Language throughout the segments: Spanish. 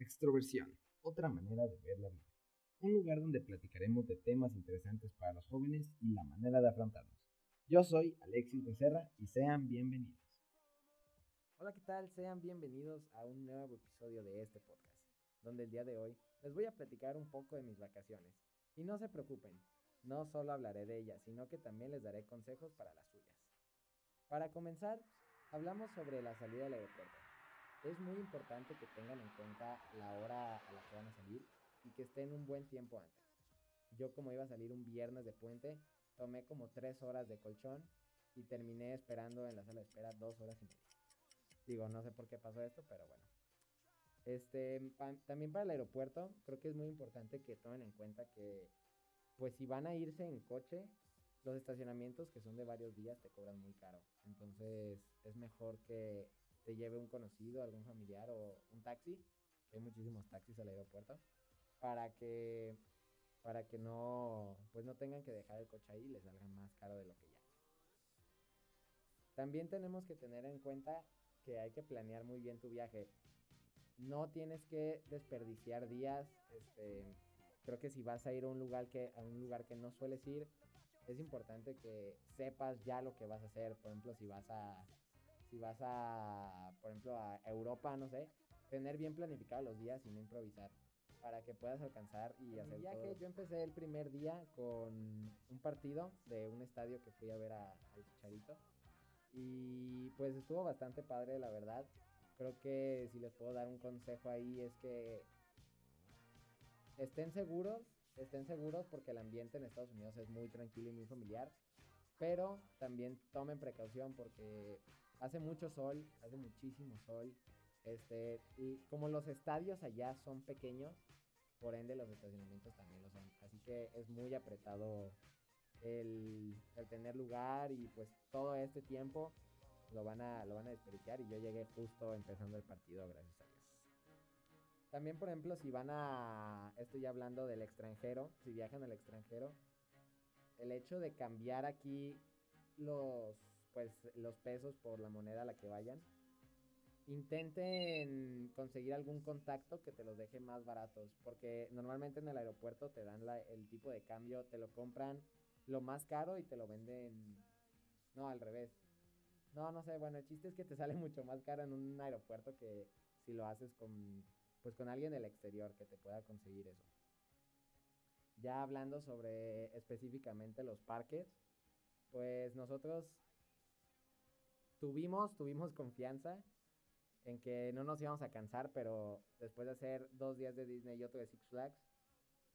Extroversión, otra manera de ver la vida. Un lugar donde platicaremos de temas interesantes para los jóvenes y la manera de afrontarnos. Yo soy Alexis Becerra y sean bienvenidos. Hola, ¿qué tal? Sean bienvenidos a un nuevo episodio de este podcast, donde el día de hoy les voy a platicar un poco de mis vacaciones. Y no se preocupen, no solo hablaré de ellas, sino que también les daré consejos para las suyas. Para comenzar, hablamos sobre la salida del aeropuerto es muy importante que tengan en cuenta la hora a la que van a salir y que estén un buen tiempo antes. Yo como iba a salir un viernes de puente, tomé como tres horas de colchón y terminé esperando en la sala de espera dos horas y media. Digo, no sé por qué pasó esto, pero bueno. Este, también para el aeropuerto, creo que es muy importante que tomen en cuenta que, pues si van a irse en coche, los estacionamientos que son de varios días te cobran muy caro. Entonces es mejor que te lleve un conocido, algún familiar o un taxi, hay muchísimos taxis al aeropuerto, para que para que no pues no tengan que dejar el coche ahí y les salga más caro de lo que ya. También tenemos que tener en cuenta que hay que planear muy bien tu viaje. No tienes que desperdiciar días, este, creo que si vas a ir a un lugar que a un lugar que no sueles ir, es importante que sepas ya lo que vas a hacer, por ejemplo, si vas a si vas a, por ejemplo, a Europa, no sé, tener bien planificados los días y no improvisar para que puedas alcanzar y hacer el viaje. Yo empecé el primer día con un partido de un estadio que fui a ver al Chicharito y pues estuvo bastante padre, la verdad. Creo que si les puedo dar un consejo ahí es que estén seguros, estén seguros porque el ambiente en Estados Unidos es muy tranquilo y muy familiar, pero también tomen precaución porque hace mucho sol, hace muchísimo sol. Este, y como los estadios allá son pequeños, por ende los estacionamientos también lo son. Así que es muy apretado el, tener lugar y pues todo este tiempo lo van a, lo van a desperdiciar y yo llegué justo empezando el partido, gracias a Dios. También, por ejemplo, si van a, estoy hablando del extranjero, si viajan al extranjero, el hecho de cambiar aquí los pues los pesos por la moneda a la que vayan. Intenten conseguir algún contacto que te los deje más baratos, porque normalmente en el aeropuerto te dan el tipo de cambio, te lo compran lo más caro y te lo venden, no, al revés. No, no sé, bueno, el chiste es que te sale mucho más caro en un aeropuerto que si lo haces con, pues con alguien del exterior que te pueda conseguir eso. Ya hablando sobre específicamente los parques, pues nosotros tuvimos, tuvimos confianza en que no nos íbamos a cansar, pero después de hacer dos días de Disney y otro de Six Flags,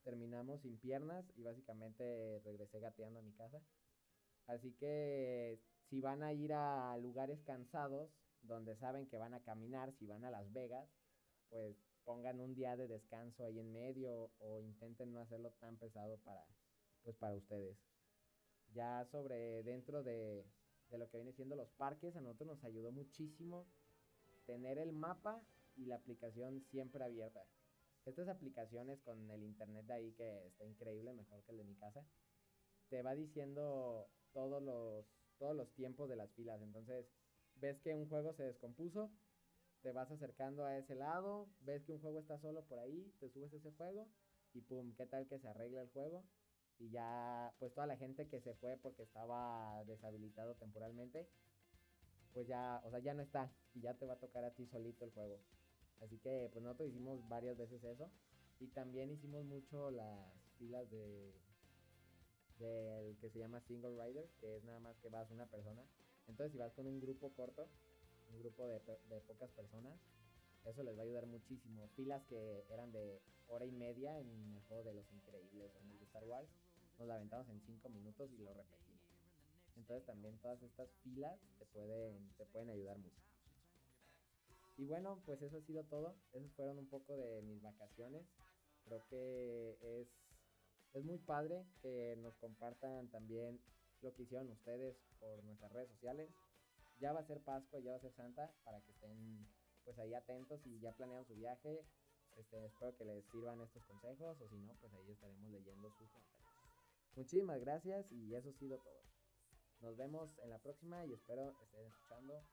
terminamos sin piernas y básicamente regresé gateando a mi casa. Así que si van a ir a lugares cansados, donde saben que van a caminar, si van a Las Vegas, pues pongan un día de descanso ahí en medio o intenten no hacerlo tan pesado para, pues para ustedes. Ya sobre dentro de, de lo que viene siendo los parques. A nosotros nos ayudó muchísimo tener el mapa y la aplicación siempre abierta. Estas aplicaciones con el internet de ahí que está increíble, mejor que el de mi casa, te va diciendo todos los, todos los tiempos de las filas. Entonces, ves que un juego se descompuso, te vas acercando a ese lado, ves que un juego está solo por ahí, te subes a ese juego y pum, ¿qué tal que se arregla el juego? Y ya pues toda la gente que se fue porque estaba deshabilitado temporalmente, pues ya, o sea, ya no está y ya te va a tocar a ti solito el juego. Así que pues nosotros hicimos varias veces eso y también hicimos mucho las filas de del que se llama single rider, que es nada más que vas una persona. Entonces si vas con un grupo corto, un grupo de, de pocas personas, eso les va a ayudar muchísimo. Filas que eran de hora y media en el juego de los increíbles o en el de Star Wars nos la en 5 minutos y lo repetimos. Entonces también todas estas filas te pueden, te pueden ayudar mucho. Y bueno, pues eso ha sido todo. Esas fueron un poco de mis vacaciones. Creo que es, es muy padre que nos compartan también lo que hicieron ustedes por nuestras redes sociales. Ya va a ser Pascua, ya va a ser Santa, para que estén pues ahí atentos y ya planearon su viaje. Este, espero que les sirvan estos consejos o si no, pues ahí estaremos leyendo sus comentarios. Muchísimas gracias y eso ha sido todo. Nos vemos en la próxima y espero estén escuchando